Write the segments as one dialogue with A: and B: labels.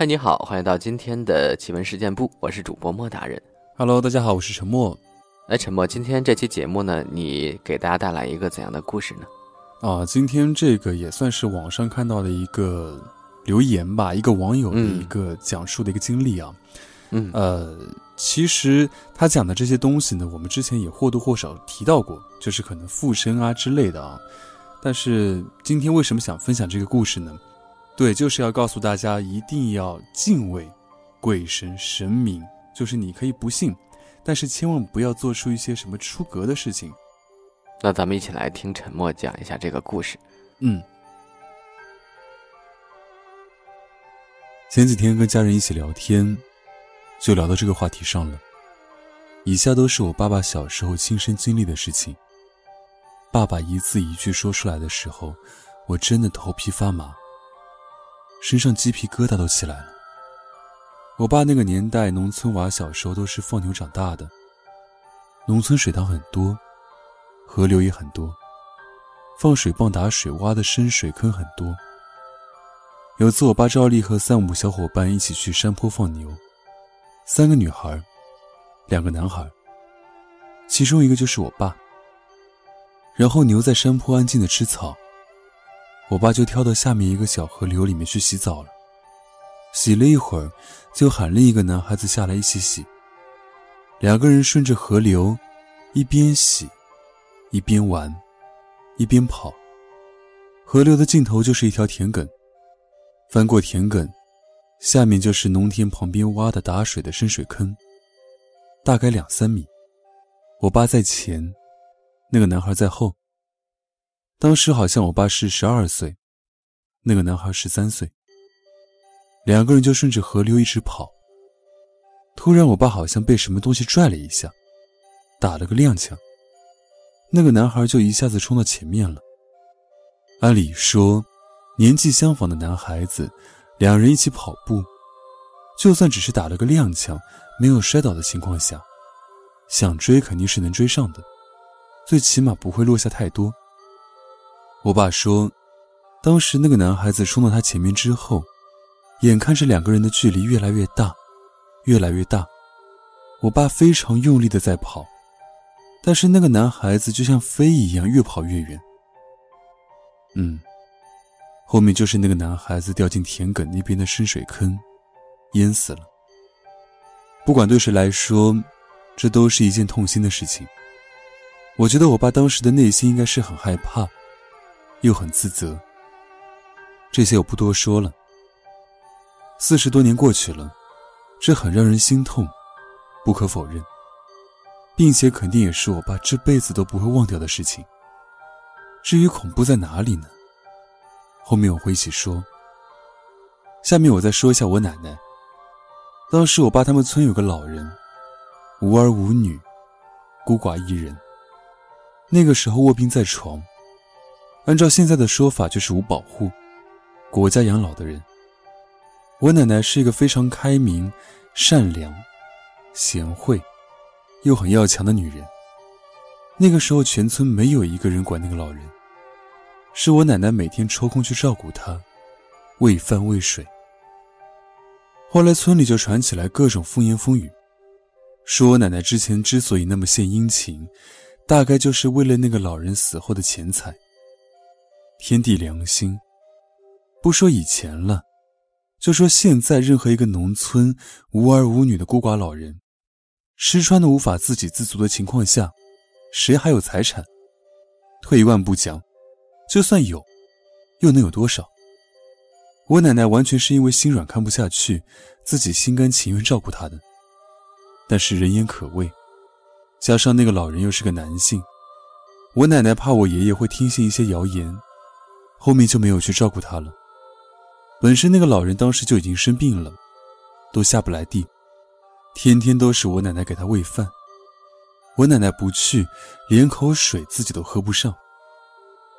A: 嗨，你好，欢迎到今天的奇闻事件部，我是主播莫大人。
B: Hello，大家好，我是陈默。
A: 哎，陈默，今天这期节目呢，你给大家带来一个怎样的故事呢？
B: 啊，今天这个也算是网上看到的一个留言吧，一个网友的
A: 嗯
B: 一个讲述的一个经历啊。
A: 嗯
B: 呃，其实他讲的这些东西呢，我们之前也或多或少提到过，就是可能附身啊之类的啊。但是今天为什么想分享这个故事呢？对，就是要告诉大家一定要敬畏鬼神神明，就是你可以不信，但是千万不要做出一些什么出格的事情。
A: 那咱们一起来听沉默讲一下这个故事。
B: 嗯，前几天跟家人一起聊天，就聊到这个话题上了。以下都是我爸爸小时候亲身经历的事情。爸爸一字一句说出来的时候，我真的头皮发麻，身上鸡皮疙瘩都起来了。我爸那个年代，农村娃小时候都是放牛长大的，农村水塘很多，河流也很多。放水棒打水挖的深水坑很多。有次，我爸照例和三五小伙伴一起去山坡放牛，三个女孩，两个男孩，其中一个就是我爸。然后牛在山坡安静的吃草，我爸就跳到下面一个小河流里面去洗澡了。洗了一会儿，就喊另一个男孩子下来一起洗。两个人顺着河流，一边洗，一边玩。一边跑，河流的尽头就是一条田埂，翻过田埂，下面就是农田旁边挖的打水的深水坑，大概两三米。我爸在前，那个男孩在后。当时好像我爸是十二岁，那个男孩十三岁。两个人就顺着河流一直跑。突然，我爸好像被什么东西拽了一下，打了个踉跄。那个男孩就一下子冲到前面了。按理说，年纪相仿的男孩子，两人一起跑步，就算只是打了个踉跄，没有摔倒的情况下，想追肯定是能追上的，最起码不会落下太多。我爸说，当时那个男孩子冲到他前面之后，眼看着两个人的距离越来越大，越来越大，我爸非常用力的在跑。但是那个男孩子就像飞一样，越跑越远。嗯，后面就是那个男孩子掉进田埂那边的深水坑，淹死了。不管对谁来说，这都是一件痛心的事情。我觉得我爸当时的内心应该是很害怕，又很自责。这些我不多说了。四十多年过去了，这很让人心痛，不可否认。并且肯定也是我爸这辈子都不会忘掉的事情。至于恐怖在哪里呢？后面我会一起说。下面我再说一下我奶奶。当时我爸他们村有个老人，无儿无女，孤寡一人。那个时候卧病在床，按照现在的说法就是无保护，国家养老的人。我奶奶是一个非常开明、善良、贤惠。又很要强的女人。那个时候，全村没有一个人管那个老人，是我奶奶每天抽空去照顾她，喂饭喂水。后来村里就传起来各种风言风语，说我奶奶之前之所以那么献殷勤，大概就是为了那个老人死后的钱财。天地良心，不说以前了，就说现在，任何一个农村无儿无女的孤寡老人。吃穿的无法自给自足的情况下，谁还有财产？退一万步讲，就算有，又能有多少？我奶奶完全是因为心软看不下去，自己心甘情愿照顾她的。但是人言可畏，加上那个老人又是个男性，我奶奶怕我爷爷会听信一些谣言，后面就没有去照顾他了。本身那个老人当时就已经生病了，都下不来地。天天都是我奶奶给他喂饭，我奶奶不去，连口水自己都喝不上。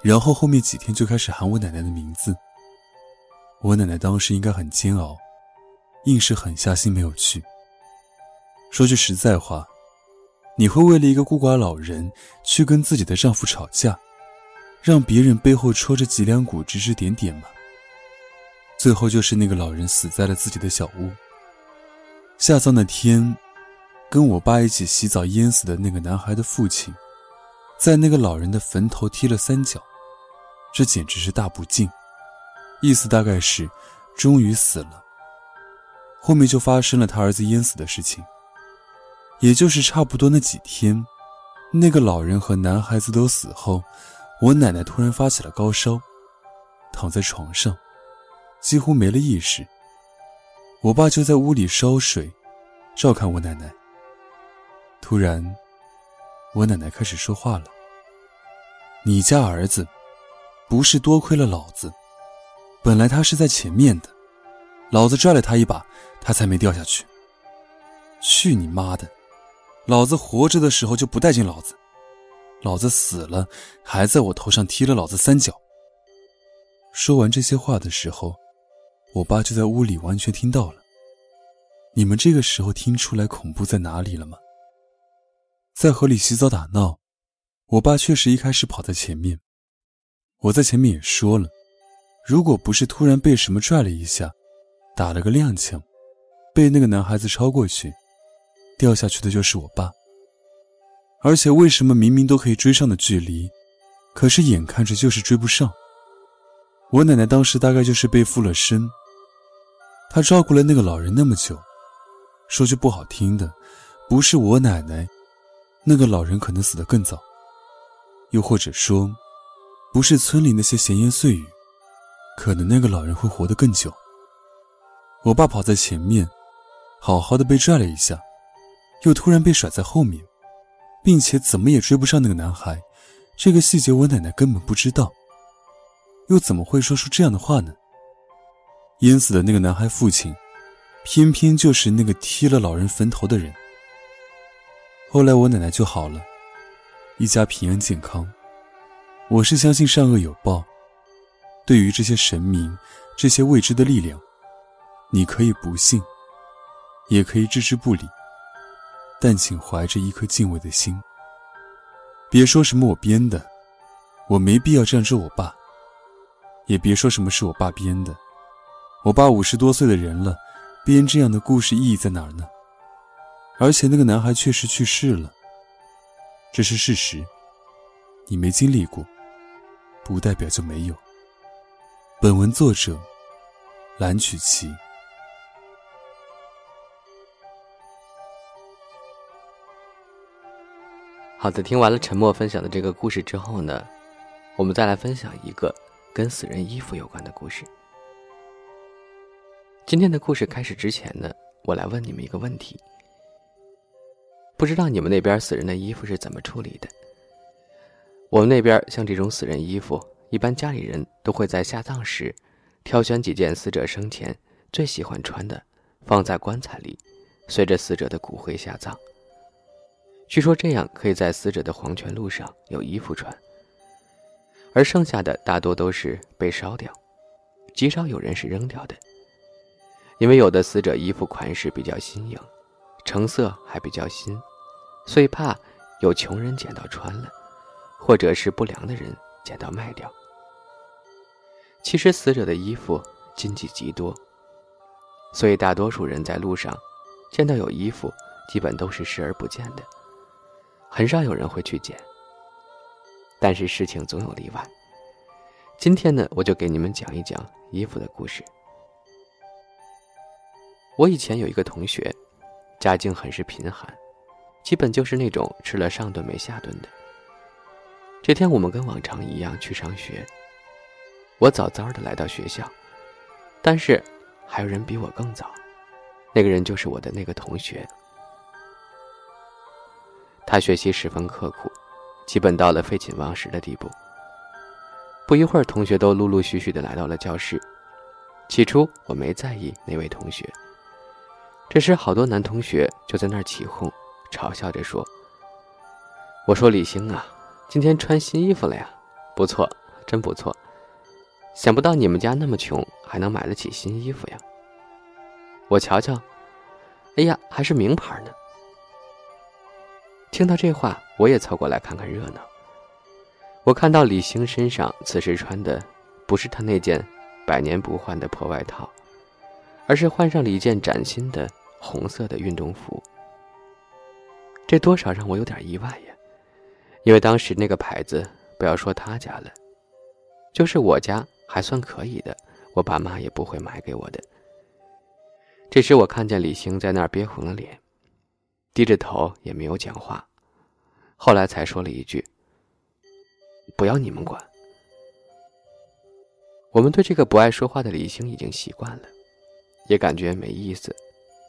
B: 然后后面几天就开始喊我奶奶的名字。我奶奶当时应该很煎熬，硬是狠下心没有去。说句实在话，你会为了一个孤寡老人去跟自己的丈夫吵架，让别人背后戳着脊梁骨指指点点吗？最后就是那个老人死在了自己的小屋。下葬那天，跟我爸一起洗澡淹死的那个男孩的父亲，在那个老人的坟头踢了三脚，这简直是大不敬。意思大概是，终于死了。后面就发生了他儿子淹死的事情。也就是差不多那几天，那个老人和男孩子都死后，我奶奶突然发起了高烧，躺在床上，几乎没了意识。我爸就在屋里烧水，照看我奶奶。突然，我奶奶开始说话了：“你家儿子，不是多亏了老子，本来他是在前面的，老子拽了他一把，他才没掉下去。去你妈的！”老子活着的时候就不待见老子，老子死了还在我头上踢了老子三脚。说完这些话的时候，我爸就在屋里完全听到了。你们这个时候听出来恐怖在哪里了吗？在河里洗澡打闹，我爸确实一开始跑在前面。我在前面也说了，如果不是突然被什么拽了一下，打了个踉跄，被那个男孩子超过去。掉下去的就是我爸，而且为什么明明都可以追上的距离，可是眼看着就是追不上？我奶奶当时大概就是被附了身，她照顾了那个老人那么久，说句不好听的，不是我奶奶，那个老人可能死得更早，又或者说，不是村里那些闲言碎语，可能那个老人会活得更久。我爸跑在前面，好好的被拽了一下。又突然被甩在后面，并且怎么也追不上那个男孩，这个细节我奶奶根本不知道。又怎么会说出这样的话呢？淹死的那个男孩父亲，偏偏就是那个踢了老人坟头的人。后来我奶奶就好了，一家平安健康。我是相信善恶有报，对于这些神明、这些未知的力量，你可以不信，也可以置之不理。但请怀着一颗敬畏的心，别说什么我编的，我没必要这样咒我爸。也别说什么是我爸编的，我爸五十多岁的人了，编这样的故事意义在哪儿呢？而且那个男孩确实去世了，这是事实。你没经历过，不代表就没有。本文作者：蓝曲奇。
A: 好的，听完了沉默分享的这个故事之后呢，我们再来分享一个跟死人衣服有关的故事。今天的故事开始之前呢，我来问你们一个问题：不知道你们那边死人的衣服是怎么处理的？我们那边像这种死人衣服，一般家里人都会在下葬时挑选几件死者生前最喜欢穿的，放在棺材里，随着死者的骨灰下葬。据说这样可以在死者的黄泉路上有衣服穿，而剩下的大多都是被烧掉，极少有人是扔掉的。因为有的死者衣服款式比较新颖，成色还比较新，所以怕有穷人捡到穿了，或者是不良的人捡到卖掉。其实死者的衣服禁忌极多，所以大多数人在路上见到有衣服，基本都是视而不见的。很少有人会去捡，但是事情总有例外。今天呢，我就给你们讲一讲衣服的故事。我以前有一个同学，家境很是贫寒，基本就是那种吃了上顿没下顿的。这天我们跟往常一样去上学，我早早的来到学校，但是还有人比我更早，那个人就是我的那个同学。他学习十分刻苦，基本到了废寝忘食的地步。不一会儿，同学都陆陆续续的来到了教室。起初我没在意那位同学，这时好多男同学就在那儿起哄，嘲笑着说：“我说李星啊，今天穿新衣服了呀，不错，真不错。想不到你们家那么穷，还能买得起新衣服呀。我瞧瞧，哎呀，还是名牌呢。”听到这话，我也凑过来看看热闹。我看到李星身上此时穿的，不是他那件百年不换的破外套，而是换上了一件崭新的红色的运动服。这多少让我有点意外呀，因为当时那个牌子，不要说他家了，就是我家还算可以的，我爸妈也不会买给我的。这时我看见李星在那儿憋红了脸，低着头也没有讲话，后来才说了一句：“不要你们管。”我们对这个不爱说话的李星已经习惯了，也感觉没意思，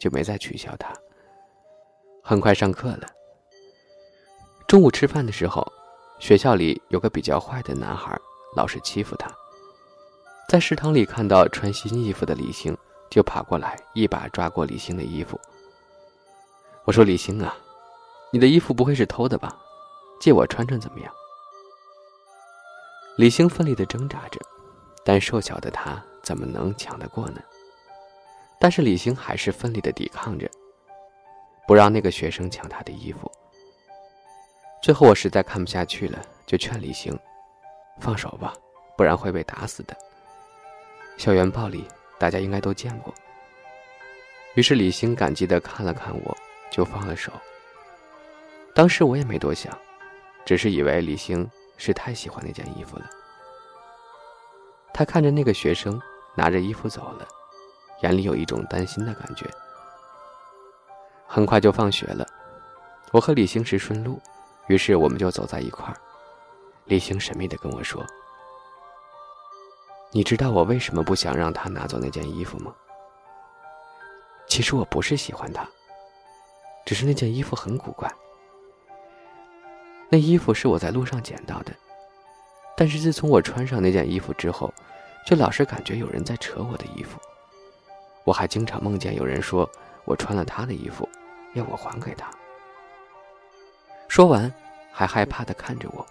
A: 就没再取笑他。很快上课了。中午吃饭的时候，学校里有个比较坏的男孩，老是欺负他。在食堂里看到穿新衣服的李星，就跑过来一把抓过李星的衣服。我说：“李星啊，你的衣服不会是偷的吧？借我穿穿怎么样？”李星奋力的挣扎着，但瘦小的他怎么能抢得过呢？但是李星还是奋力的抵抗着。不让那个学生抢他的衣服。最后我实在看不下去了，就劝李星：“放手吧，不然会被打死的。”校园暴力大家应该都见过。于是李星感激的看了看我，就放了手。当时我也没多想，只是以为李星是太喜欢那件衣服了。他看着那个学生拿着衣服走了，眼里有一种担心的感觉。很快就放学了，我和李星是顺路，于是我们就走在一块儿。李星神秘的跟我说：“你知道我为什么不想让他拿走那件衣服吗？其实我不是喜欢他，只是那件衣服很古怪。那衣服是我在路上捡到的，但是自从我穿上那件衣服之后，就老是感觉有人在扯我的衣服。我还经常梦见有人说我穿了他的衣服。”要我还给他。说完，还害怕的看着我。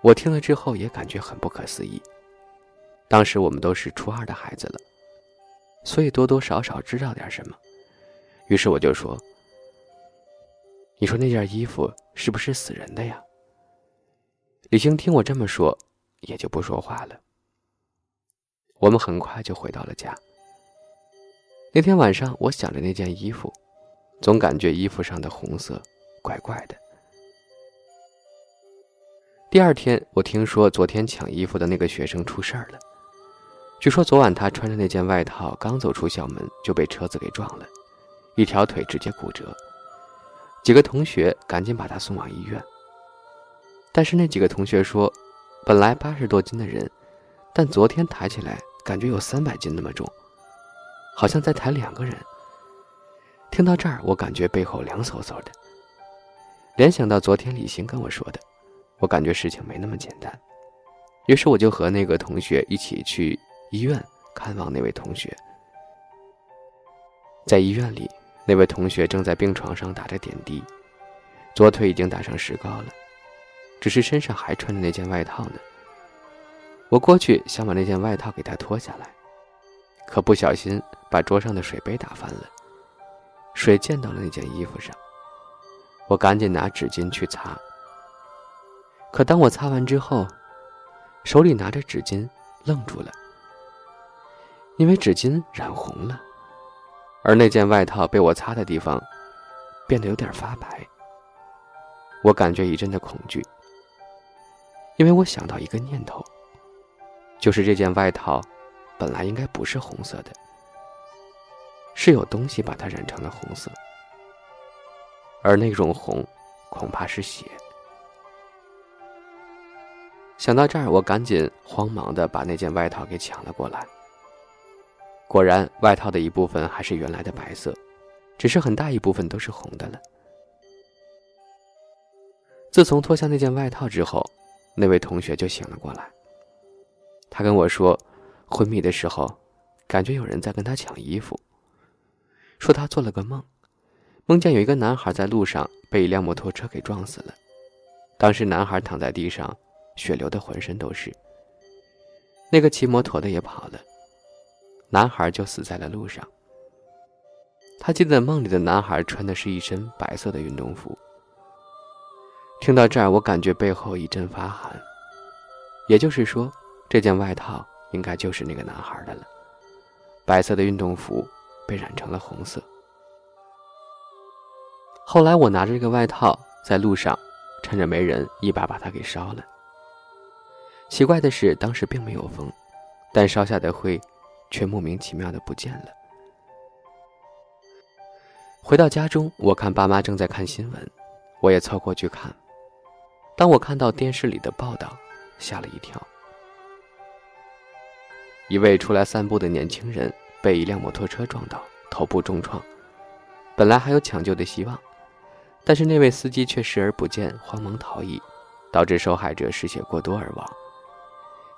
A: 我听了之后也感觉很不可思议。当时我们都是初二的孩子了，所以多多少少知道点什么。于是我就说：“你说那件衣服是不是死人的呀？”李星听我这么说，也就不说话了。我们很快就回到了家。那天晚上，我想着那件衣服，总感觉衣服上的红色怪怪的。第二天，我听说昨天抢衣服的那个学生出事儿了。据说昨晚他穿着那件外套，刚走出校门就被车子给撞了，一条腿直接骨折。几个同学赶紧把他送往医院。但是那几个同学说，本来八十多斤的人，但昨天抬起来感觉有三百斤那么重。好像在抬两个人。听到这儿，我感觉背后凉飕飕的。联想到昨天李欣跟我说的，我感觉事情没那么简单。于是我就和那个同学一起去医院看望那位同学。在医院里，那位同学正在病床上打着点滴，左腿已经打上石膏了，只是身上还穿着那件外套呢。我过去想把那件外套给他脱下来。可不小心把桌上的水杯打翻了，水溅到了那件衣服上。我赶紧拿纸巾去擦。可当我擦完之后，手里拿着纸巾，愣住了，因为纸巾染红了，而那件外套被我擦的地方变得有点发白。我感觉一阵的恐惧，因为我想到一个念头，就是这件外套。本来应该不是红色的，是有东西把它染成了红色，而那种红，恐怕是血。想到这儿，我赶紧慌忙的把那件外套给抢了过来。果然，外套的一部分还是原来的白色，只是很大一部分都是红的了。自从脱下那件外套之后，那位同学就醒了过来。他跟我说。昏迷的时候，感觉有人在跟他抢衣服。说他做了个梦，梦见有一个男孩在路上被一辆摩托车给撞死了。当时男孩躺在地上，血流的浑身都是。那个骑摩托的也跑了，男孩就死在了路上。他记得梦里的男孩穿的是一身白色的运动服。听到这儿，我感觉背后一阵发寒。也就是说，这件外套。应该就是那个男孩的了。白色的运动服被染成了红色。后来我拿着这个外套在路上，趁着没人，一把把它给烧了。奇怪的是，当时并没有风，但烧下的灰却莫名其妙的不见了。回到家中，我看爸妈正在看新闻，我也凑过去看。当我看到电视里的报道，吓了一跳。一位出来散步的年轻人被一辆摩托车撞倒，头部重创，本来还有抢救的希望，但是那位司机却视而不见，慌忙逃逸，导致受害者失血过多而亡。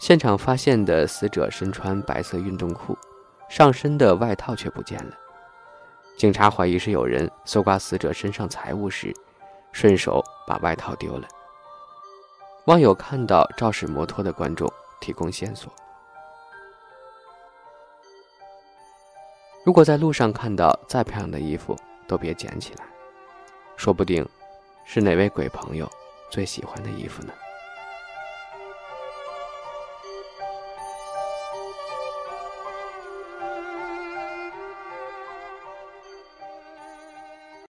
A: 现场发现的死者身穿白色运动裤，上身的外套却不见了。警察怀疑是有人搜刮死者身上财物时，顺手把外套丢了。网友看到肇事摩托的观众提供线索。如果在路上看到再漂亮的衣服，都别捡起来，说不定是哪位鬼朋友最喜欢的衣服呢？